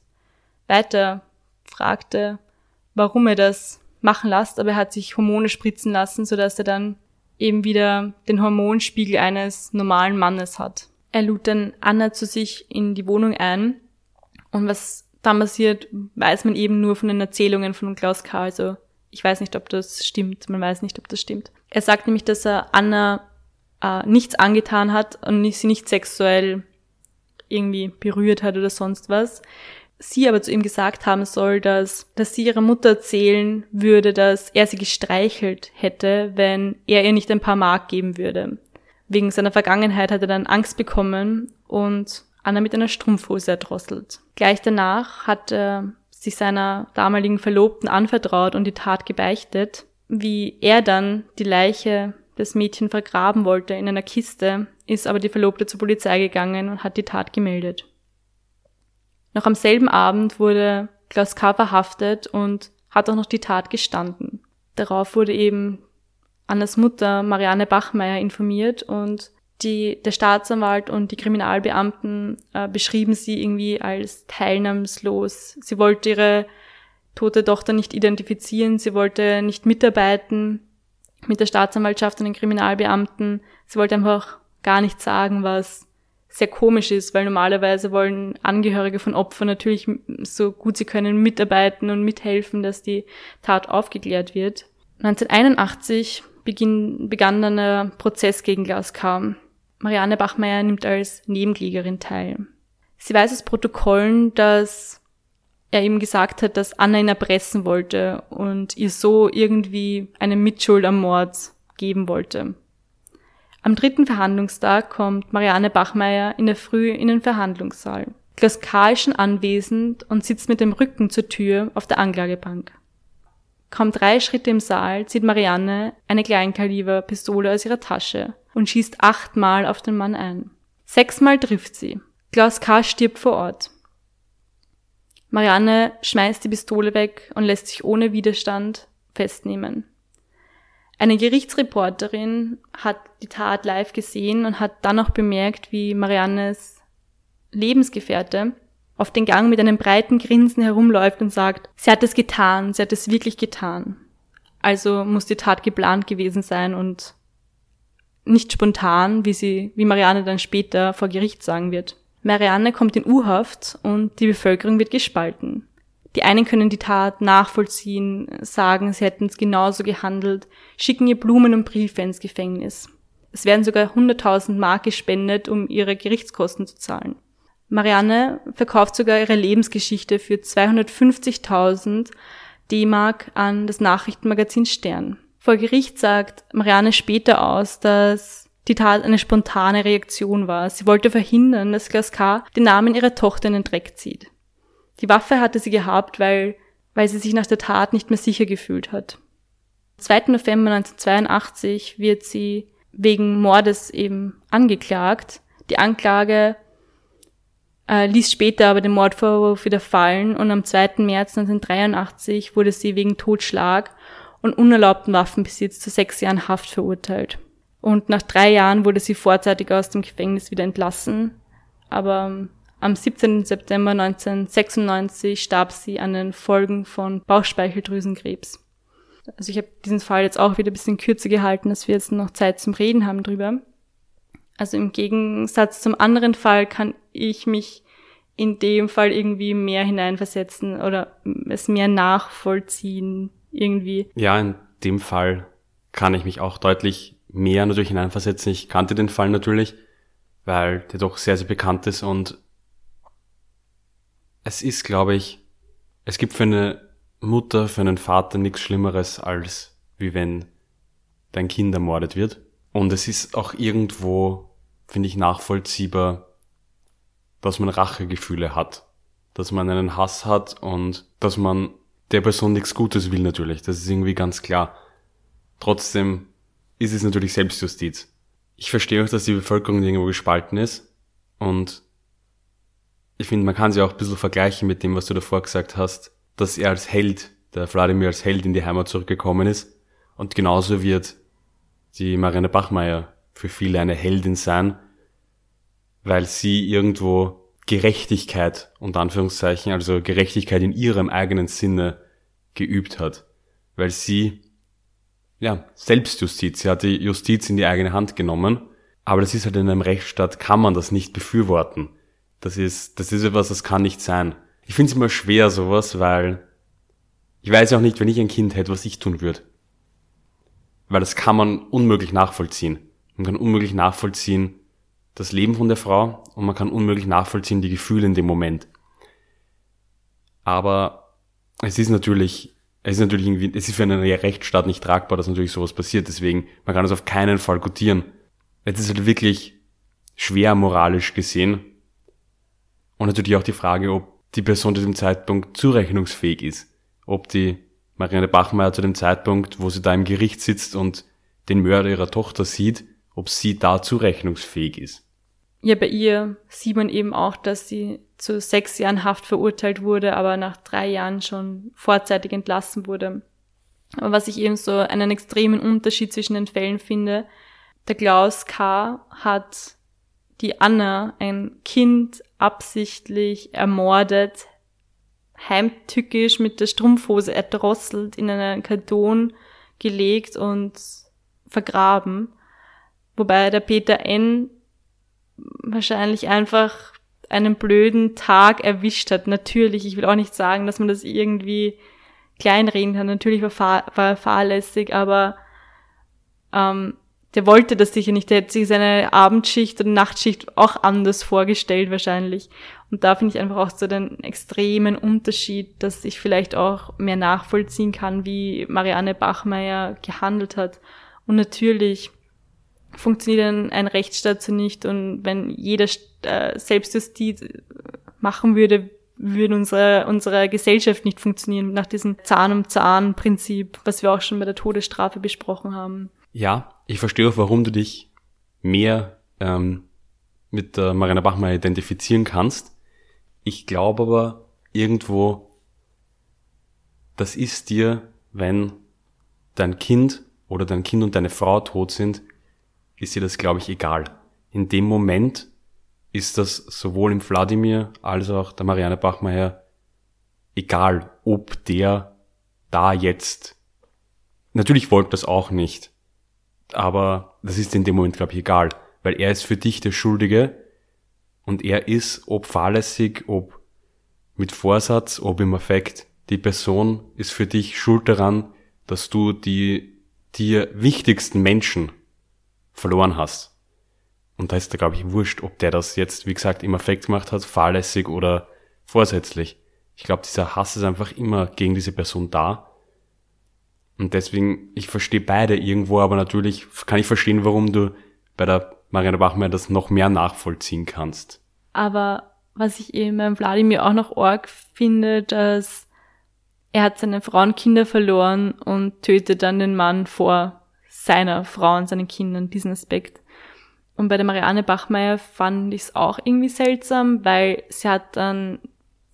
weiter fragte, warum er das machen lässt, aber er hat sich Hormone spritzen lassen, sodass er dann eben wieder den Hormonspiegel eines normalen Mannes hat. Er lud dann Anna zu sich in die Wohnung ein und was dann passiert, weiß man eben nur von den Erzählungen von Klaus K. Also ich weiß nicht, ob das stimmt, man weiß nicht, ob das stimmt. Er sagt nämlich, dass er Anna äh, nichts angetan hat und sie nicht sexuell irgendwie berührt hat oder sonst was sie aber zu ihm gesagt haben soll, dass, dass sie ihrer Mutter erzählen würde, dass er sie gestreichelt hätte, wenn er ihr nicht ein paar Mark geben würde. Wegen seiner Vergangenheit hat er dann Angst bekommen und Anna mit einer Strumpfhose erdrosselt. Gleich danach hat er sich seiner damaligen Verlobten anvertraut und die Tat gebeichtet. Wie er dann die Leiche des Mädchen vergraben wollte in einer Kiste, ist aber die Verlobte zur Polizei gegangen und hat die Tat gemeldet. Noch am selben Abend wurde Klaus K. verhaftet und hat auch noch die Tat gestanden. Darauf wurde eben Annas Mutter Marianne Bachmeier informiert und Die, der Staatsanwalt und die Kriminalbeamten äh, beschrieben sie irgendwie als teilnahmslos. Sie wollte ihre tote Tochter nicht identifizieren, sie wollte nicht mitarbeiten mit der Staatsanwaltschaft und den Kriminalbeamten. Sie wollte einfach gar nichts sagen, was sehr komisch ist, weil normalerweise wollen Angehörige von Opfern natürlich so gut sie können mitarbeiten und mithelfen, dass die Tat aufgeklärt wird. 1981 beginn, begann dann ein Prozess gegen K. Marianne Bachmeier nimmt als Nebenklägerin teil. Sie weiß aus Protokollen, dass er ihm gesagt hat, dass Anna ihn erpressen wollte und ihr so irgendwie eine Mitschuld am Mord geben wollte. Am dritten Verhandlungstag kommt Marianne Bachmeier in der Früh in den Verhandlungssaal. Klaus K. ist schon anwesend und sitzt mit dem Rücken zur Tür auf der Anklagebank. Kaum drei Schritte im Saal zieht Marianne eine Kleinkaliber-Pistole aus ihrer Tasche und schießt achtmal auf den Mann ein. Sechsmal trifft sie. Klaus K. stirbt vor Ort. Marianne schmeißt die Pistole weg und lässt sich ohne Widerstand festnehmen. Eine Gerichtsreporterin hat die Tat live gesehen und hat dann auch bemerkt, wie Mariannes Lebensgefährte auf den Gang mit einem breiten Grinsen herumläuft und sagt, sie hat es getan, sie hat es wirklich getan. Also muss die Tat geplant gewesen sein und nicht spontan, wie sie, wie Marianne dann später vor Gericht sagen wird. Marianne kommt in U-Haft und die Bevölkerung wird gespalten. Die einen können die Tat nachvollziehen, sagen, sie hätten es genauso gehandelt, schicken ihr Blumen und Briefe ins Gefängnis. Es werden sogar 100.000 Mark gespendet, um ihre Gerichtskosten zu zahlen. Marianne verkauft sogar ihre Lebensgeschichte für 250.000 D-Mark an das Nachrichtenmagazin Stern. Vor Gericht sagt Marianne später aus, dass die Tat eine spontane Reaktion war. Sie wollte verhindern, dass K. den Namen ihrer Tochter in den Dreck zieht. Die Waffe hatte sie gehabt, weil, weil sie sich nach der Tat nicht mehr sicher gefühlt hat. Am 2. November 1982 wird sie wegen Mordes eben angeklagt. Die Anklage äh, ließ später aber den Mordvorwurf wieder fallen und am 2. März 1983 wurde sie wegen Totschlag und unerlaubten Waffenbesitz zu sechs Jahren Haft verurteilt. Und nach drei Jahren wurde sie vorzeitig aus dem Gefängnis wieder entlassen. Aber ähm, am 17. September 1996 starb sie an den Folgen von Bauchspeicheldrüsenkrebs. Also ich habe diesen Fall jetzt auch wieder ein bisschen kürzer gehalten, dass wir jetzt noch Zeit zum Reden haben drüber. Also im Gegensatz zum anderen Fall kann ich mich in dem Fall irgendwie mehr hineinversetzen oder es mehr nachvollziehen irgendwie. Ja, in dem Fall kann ich mich auch deutlich mehr natürlich hineinversetzen. Ich kannte den Fall natürlich, weil der doch sehr, sehr bekannt ist und es ist, glaube ich, es gibt für eine Mutter, für einen Vater nichts Schlimmeres, als wie wenn dein Kind ermordet wird. Und es ist auch irgendwo, finde ich, nachvollziehbar, dass man Rachegefühle hat. Dass man einen Hass hat und dass man der Person nichts Gutes will natürlich. Das ist irgendwie ganz klar. Trotzdem ist es natürlich Selbstjustiz. Ich verstehe auch, dass die Bevölkerung irgendwo gespalten ist und ich finde, man kann sie auch ein bisschen vergleichen mit dem, was du davor gesagt hast, dass er als Held, der Wladimir als Held in die Heimat zurückgekommen ist. Und genauso wird die Marianne Bachmeier für viele eine Heldin sein, weil sie irgendwo Gerechtigkeit, unter Anführungszeichen, also Gerechtigkeit in ihrem eigenen Sinne geübt hat. Weil sie, ja, Selbstjustiz, sie hat die Justiz in die eigene Hand genommen, aber das ist halt in einem Rechtsstaat, kann man das nicht befürworten. Das ist, das ist etwas, das kann nicht sein. Ich finde es immer schwer, sowas, weil ich weiß auch nicht, wenn ich ein Kind hätte, was ich tun würde. Weil das kann man unmöglich nachvollziehen. Man kann unmöglich nachvollziehen das Leben von der Frau und man kann unmöglich nachvollziehen die Gefühle in dem Moment. Aber es ist natürlich, es ist natürlich irgendwie, es ist für einen Rechtsstaat nicht tragbar, dass natürlich sowas passiert. Deswegen, man kann es auf keinen Fall gutieren. Es ist halt wirklich schwer moralisch gesehen, und natürlich auch die Frage, ob die Person zu dem Zeitpunkt zurechnungsfähig ist. Ob die Marianne Bachmeier zu dem Zeitpunkt, wo sie da im Gericht sitzt und den Mörder ihrer Tochter sieht, ob sie da zurechnungsfähig ist. Ja, bei ihr sieht man eben auch, dass sie zu sechs Jahren Haft verurteilt wurde, aber nach drei Jahren schon vorzeitig entlassen wurde. Aber was ich eben so einen extremen Unterschied zwischen den Fällen finde, der Klaus K. hat die Anna, ein Kind, absichtlich ermordet, heimtückisch mit der Strumpfhose erdrosselt, in einen Karton gelegt und vergraben. Wobei der Peter N. wahrscheinlich einfach einen blöden Tag erwischt hat. Natürlich, ich will auch nicht sagen, dass man das irgendwie kleinreden kann. Natürlich war, war er fahrlässig, aber ähm, der wollte das sicher nicht. Der hätte sich seine Abendschicht oder Nachtschicht auch anders vorgestellt wahrscheinlich. Und da finde ich einfach auch so den extremen Unterschied, dass ich vielleicht auch mehr nachvollziehen kann, wie Marianne Bachmeier gehandelt hat. Und natürlich funktioniert ein, ein Rechtsstaat so nicht. Und wenn jeder äh, Selbstjustiz machen würde, würde unsere, unsere Gesellschaft nicht funktionieren nach diesem Zahn um Zahn Prinzip, was wir auch schon bei der Todesstrafe besprochen haben. Ja, ich verstehe auch, warum du dich mehr ähm, mit der Marina Bachmeier identifizieren kannst. Ich glaube aber irgendwo, das ist dir, wenn dein Kind oder dein Kind und deine Frau tot sind, ist dir das, glaube ich, egal. In dem Moment ist das sowohl im Wladimir als auch der Marianne Bachmeier egal, ob der da jetzt, natürlich wollte das auch nicht, aber das ist in dem Moment, glaube ich, egal, weil er ist für dich der Schuldige und er ist, ob fahrlässig, ob mit Vorsatz, ob im Effekt, die Person ist für dich schuld daran, dass du die dir wichtigsten Menschen verloren hast. Und da ist da, glaube ich, wurscht, ob der das jetzt, wie gesagt, im Effekt gemacht hat, fahrlässig oder vorsätzlich. Ich glaube, dieser Hass ist einfach immer gegen diese Person da. Und deswegen, ich verstehe beide irgendwo, aber natürlich kann ich verstehen, warum du bei der Marianne Bachmeier das noch mehr nachvollziehen kannst. Aber was ich eben beim Wladimir auch noch arg finde, dass er hat seine Frau und Kinder verloren und tötet dann den Mann vor seiner Frau und seinen Kindern, diesen Aspekt. Und bei der Marianne Bachmeier fand ich es auch irgendwie seltsam, weil sie hat dann,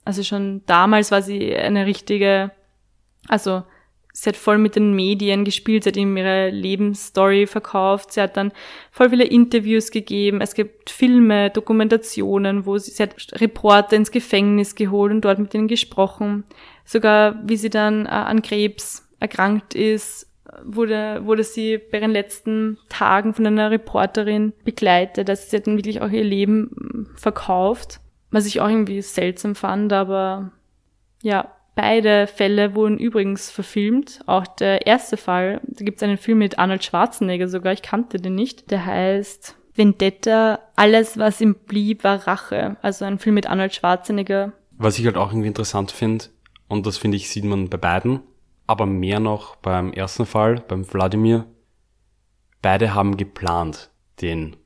also schon damals war sie eine richtige, also sie hat voll mit den Medien gespielt, sie hat ihm ihre Lebensstory verkauft, sie hat dann voll viele Interviews gegeben, es gibt Filme, Dokumentationen, wo sie, sie hat Reporter ins Gefängnis geholt und dort mit ihnen gesprochen. Sogar wie sie dann äh, an Krebs erkrankt ist, wurde, wurde sie bei ihren letzten Tagen von einer Reporterin begleitet. Also sie dann wirklich auch ihr Leben verkauft, was ich auch irgendwie seltsam fand, aber ja, Beide Fälle wurden übrigens verfilmt. Auch der erste Fall, da gibt es einen Film mit Arnold Schwarzenegger sogar, ich kannte den nicht. Der heißt Vendetta, alles was ihm blieb, war Rache. Also ein Film mit Arnold Schwarzenegger. Was ich halt auch irgendwie interessant finde, und das finde ich, sieht man bei beiden, aber mehr noch beim ersten Fall, beim Wladimir, beide haben geplant, den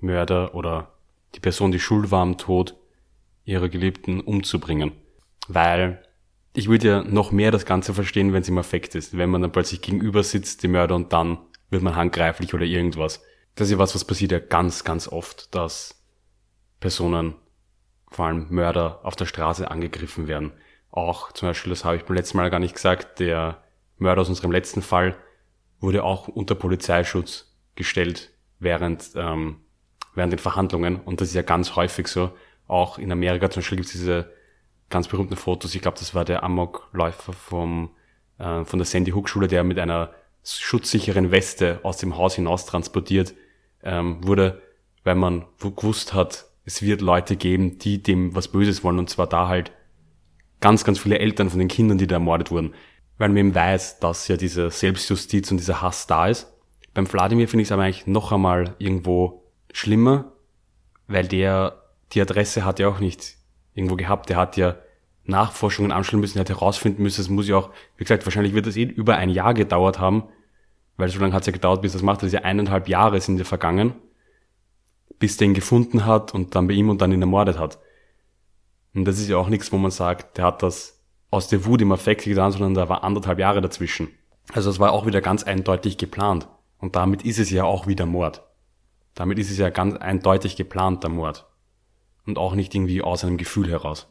Mörder oder die Person, die schuld war am Tod ihrer Geliebten umzubringen. Weil ich würde ja noch mehr das Ganze verstehen, wenn es im Affekt ist. Wenn man dann plötzlich gegenüber sitzt, die Mörder, und dann wird man handgreiflich oder irgendwas. Das ist ja was, was passiert ja ganz, ganz oft, dass Personen, vor allem Mörder, auf der Straße angegriffen werden. Auch zum Beispiel, das habe ich beim letzten Mal gar nicht gesagt, der Mörder aus unserem letzten Fall wurde auch unter Polizeischutz gestellt während, ähm, während den Verhandlungen. Und das ist ja ganz häufig so. Auch in Amerika zum Beispiel gibt es diese ganz berühmten Fotos. Ich glaube, das war der Amokläufer vom, äh, von der Sandy Hook Schule, der mit einer schutzsicheren Weste aus dem Haus hinaus transportiert ähm, wurde, weil man gewusst hat, es wird Leute geben, die dem was Böses wollen und zwar da halt ganz, ganz viele Eltern von den Kindern, die da ermordet wurden. Weil man eben weiß, dass ja diese Selbstjustiz und dieser Hass da ist. Beim Wladimir finde ich es aber eigentlich noch einmal irgendwo schlimmer, weil der die Adresse hat ja auch nicht irgendwo gehabt. Der hat ja Nachforschungen anstellen müssen, er hat herausfinden müssen, es muss ja auch, wie gesagt, wahrscheinlich wird das eh über ein Jahr gedauert haben, weil so lange hat es ja gedauert, bis das macht. Das ja eineinhalb Jahre sind ja vergangen, bis der ihn gefunden hat und dann bei ihm und dann ihn ermordet hat. Und das ist ja auch nichts, wo man sagt, der hat das aus der Wut im Affekt getan, sondern da war anderthalb Jahre dazwischen. Also das war auch wieder ganz eindeutig geplant. Und damit ist es ja auch wieder Mord. Damit ist es ja ganz eindeutig geplant, der Mord und auch nicht irgendwie aus einem Gefühl heraus.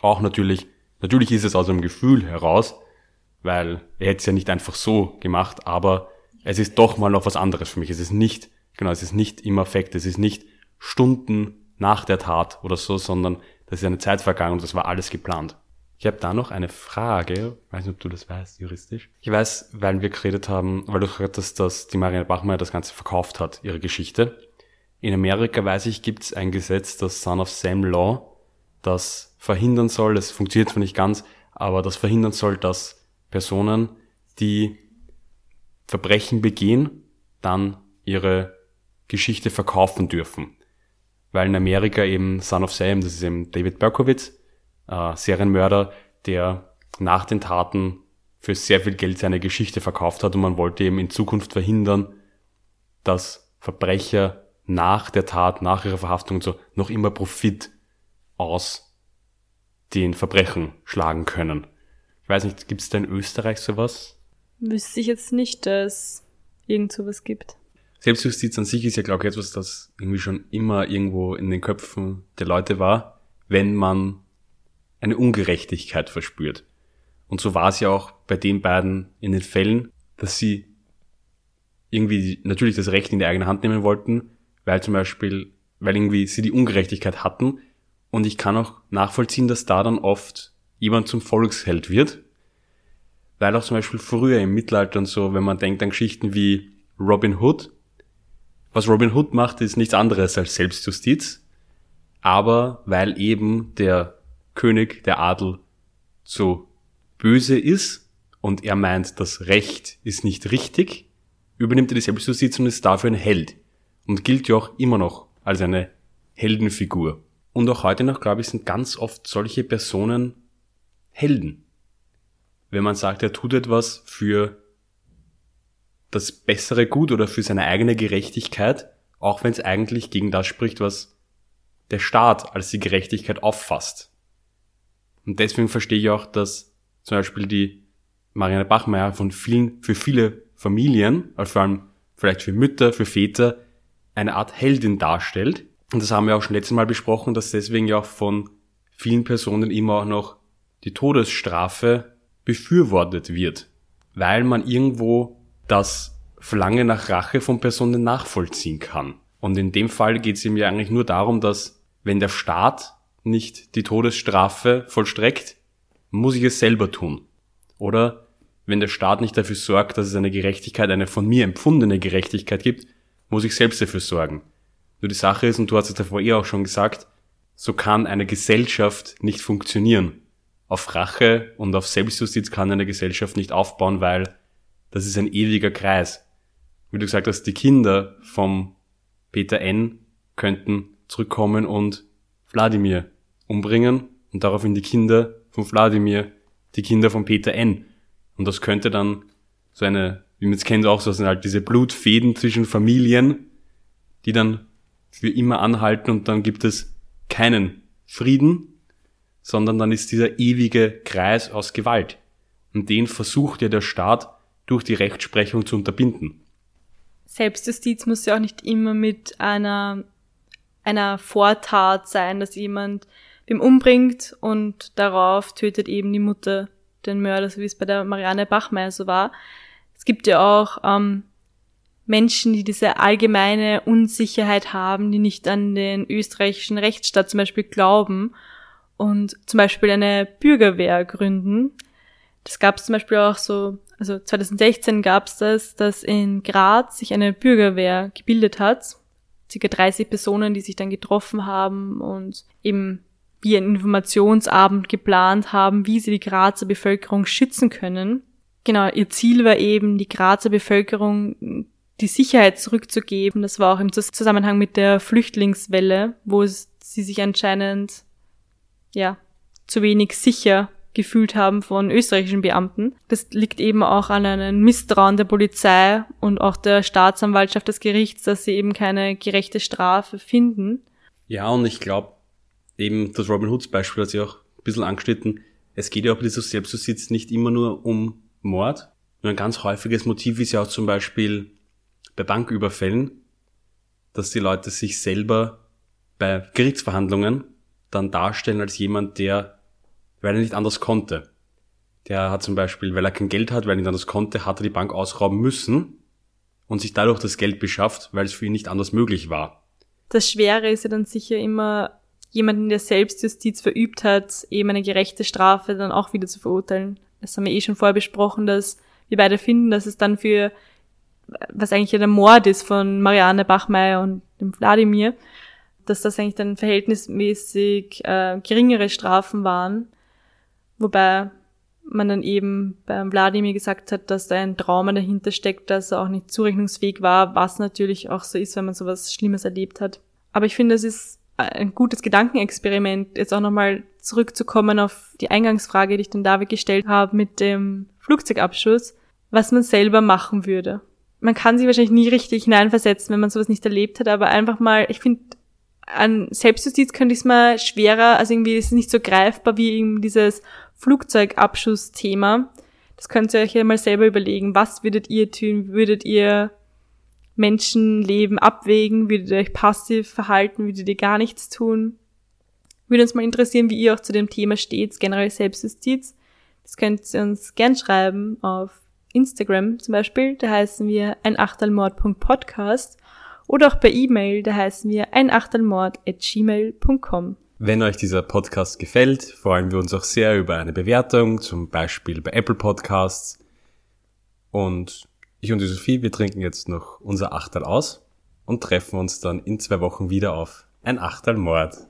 Auch natürlich, natürlich ist es aus einem Gefühl heraus, weil er hätte es ja nicht einfach so gemacht, aber es ist doch mal noch was anderes für mich. Es ist nicht genau, es ist nicht im Affekt, es ist nicht Stunden nach der Tat oder so, sondern das ist eine Zeit vergangen und das war alles geplant. Ich habe da noch eine Frage, weiß nicht, ob du das weißt, juristisch. Ich weiß, weil wir geredet haben, weil du gehört hast, dass die Marianne Bachmeier das Ganze verkauft hat, ihre Geschichte. In Amerika, weiß ich, gibt es ein Gesetz, das Son of Sam Law, das verhindern soll, das funktioniert zwar nicht ganz, aber das verhindern soll, dass Personen, die Verbrechen begehen, dann ihre Geschichte verkaufen dürfen. Weil in Amerika eben Son of Sam, das ist eben David Berkowitz, äh, Serienmörder, der nach den Taten für sehr viel Geld seine Geschichte verkauft hat und man wollte eben in Zukunft verhindern, dass Verbrecher nach der Tat, nach ihrer Verhaftung und so noch immer Profit aus den Verbrechen schlagen können. Ich weiß nicht, gibt es da in Österreich sowas? Wüsste ich jetzt nicht, dass irgend sowas gibt. Selbstjustiz an sich ist ja, glaube ich, etwas, das irgendwie schon immer irgendwo in den Köpfen der Leute war, wenn man eine Ungerechtigkeit verspürt. Und so war es ja auch bei den beiden in den Fällen, dass sie irgendwie natürlich das Recht in die eigene Hand nehmen wollten, weil zum Beispiel, weil irgendwie sie die Ungerechtigkeit hatten. Und ich kann auch nachvollziehen, dass da dann oft jemand zum Volksheld wird. Weil auch zum Beispiel früher im Mittelalter und so, wenn man denkt an Geschichten wie Robin Hood, was Robin Hood macht, ist nichts anderes als Selbstjustiz. Aber weil eben der König, der Adel, so böse ist und er meint, das Recht ist nicht richtig, übernimmt er die Selbstjustiz und ist dafür ein Held. Und gilt ja auch immer noch als eine Heldenfigur. Und auch heute noch, glaube ich, sind ganz oft solche Personen Helden. Wenn man sagt, er tut etwas für das bessere Gut oder für seine eigene Gerechtigkeit, auch wenn es eigentlich gegen das spricht, was der Staat als die Gerechtigkeit auffasst. Und deswegen verstehe ich auch, dass zum Beispiel die Marianne Bachmeier von vielen, für viele Familien, also vor allem vielleicht für Mütter, für Väter, eine Art Heldin darstellt. Und das haben wir auch schon letztes Mal besprochen, dass deswegen ja auch von vielen Personen immer auch noch die Todesstrafe befürwortet wird, weil man irgendwo das Verlangen nach Rache von Personen nachvollziehen kann. Und in dem Fall geht es ihm ja eigentlich nur darum, dass wenn der Staat nicht die Todesstrafe vollstreckt, muss ich es selber tun. Oder wenn der Staat nicht dafür sorgt, dass es eine Gerechtigkeit, eine von mir empfundene Gerechtigkeit gibt, muss ich selbst dafür sorgen. Nur die Sache ist, und du hast es davor eh auch schon gesagt, so kann eine Gesellschaft nicht funktionieren. Auf Rache und auf Selbstjustiz kann eine Gesellschaft nicht aufbauen, weil das ist ein ewiger Kreis. Wie du gesagt hast, die Kinder vom Peter N. könnten zurückkommen und Wladimir umbringen und daraufhin die Kinder von Wladimir, die Kinder von Peter N. Und das könnte dann so eine, wie man es kennt auch so, sind halt diese Blutfäden zwischen Familien, die dann für immer anhalten und dann gibt es keinen Frieden, sondern dann ist dieser ewige Kreis aus Gewalt. Und den versucht ja der Staat durch die Rechtsprechung zu unterbinden. Selbstjustiz muss ja auch nicht immer mit einer einer Vortat sein, dass jemand wem umbringt und darauf tötet eben die Mutter den Mörder, so wie es bei der Marianne Bachmeier so war. Es gibt ja auch ähm, Menschen, die diese allgemeine Unsicherheit haben, die nicht an den österreichischen Rechtsstaat zum Beispiel glauben und zum Beispiel eine Bürgerwehr gründen. Das gab es zum Beispiel auch so, also 2016 gab es das, dass in Graz sich eine Bürgerwehr gebildet hat circa 30 Personen, die sich dann getroffen haben und eben wie ein Informationsabend geplant haben, wie sie die Grazer Bevölkerung schützen können. Genau, ihr Ziel war eben, die Grazer Bevölkerung die Sicherheit zurückzugeben. Das war auch im Zusammenhang mit der Flüchtlingswelle, wo sie sich anscheinend, ja, zu wenig sicher gefühlt haben von österreichischen Beamten. Das liegt eben auch an einem Misstrauen der Polizei und auch der Staatsanwaltschaft des Gerichts, dass sie eben keine gerechte Strafe finden. Ja, und ich glaube, eben das Robin Hoods Beispiel hat sich auch ein bisschen angeschnitten. Es geht ja auch bei dieser Selbstjustiz nicht immer nur um Mord. Nur ein ganz häufiges Motiv ist ja auch zum Beispiel bei Banküberfällen, dass die Leute sich selber bei Gerichtsverhandlungen dann darstellen als jemand, der weil er nicht anders konnte. Der hat zum Beispiel, weil er kein Geld hat, weil er nicht anders konnte, hat er die Bank ausrauben müssen. und sich dadurch das Geld beschafft, weil es für ihn nicht anders möglich war. Das Schwere ist ja dann sicher immer, jemanden, der Selbstjustiz verübt hat, eben eine gerechte Strafe dann auch wieder zu verurteilen. Das haben wir eh schon vorher besprochen, dass wir beide finden, dass es dann für, was eigentlich ja der Mord ist von Marianne Bachmeier und dem Wladimir, dass das eigentlich dann verhältnismäßig äh, geringere Strafen waren. Wobei man dann eben beim Wladimir gesagt hat, dass da ein Trauma dahinter steckt, dass er auch nicht zurechnungsfähig war, was natürlich auch so ist, wenn man sowas Schlimmes erlebt hat. Aber ich finde, es ist ein gutes Gedankenexperiment, jetzt auch nochmal zurückzukommen auf die Eingangsfrage, die ich dann David gestellt habe mit dem Flugzeugabschuss, was man selber machen würde. Man kann sich wahrscheinlich nie richtig hineinversetzen, wenn man sowas nicht erlebt hat, aber einfach mal, ich finde, an Selbstjustiz könnte ich es mal schwerer, also irgendwie ist es nicht so greifbar wie eben dieses Flugzeugabschussthema. Das könnt ihr euch ja mal selber überlegen. Was würdet ihr tun? Würdet ihr Menschenleben abwägen? Würdet ihr euch passiv verhalten? Würdet ihr gar nichts tun? Würde uns mal interessieren, wie ihr auch zu dem Thema steht, generell Selbstjustiz. Das könnt ihr uns gern schreiben auf Instagram zum Beispiel. Da heißen wir ein Achtelmord.podcast oder auch per E-Mail, da heißen wir ein Achtelmord at gmail.com. Wenn euch dieser Podcast gefällt, freuen wir uns auch sehr über eine Bewertung, zum Beispiel bei Apple Podcasts. Und ich und die Sophie, wir trinken jetzt noch unser Achtel aus und treffen uns dann in zwei Wochen wieder auf ein Achtel Mord.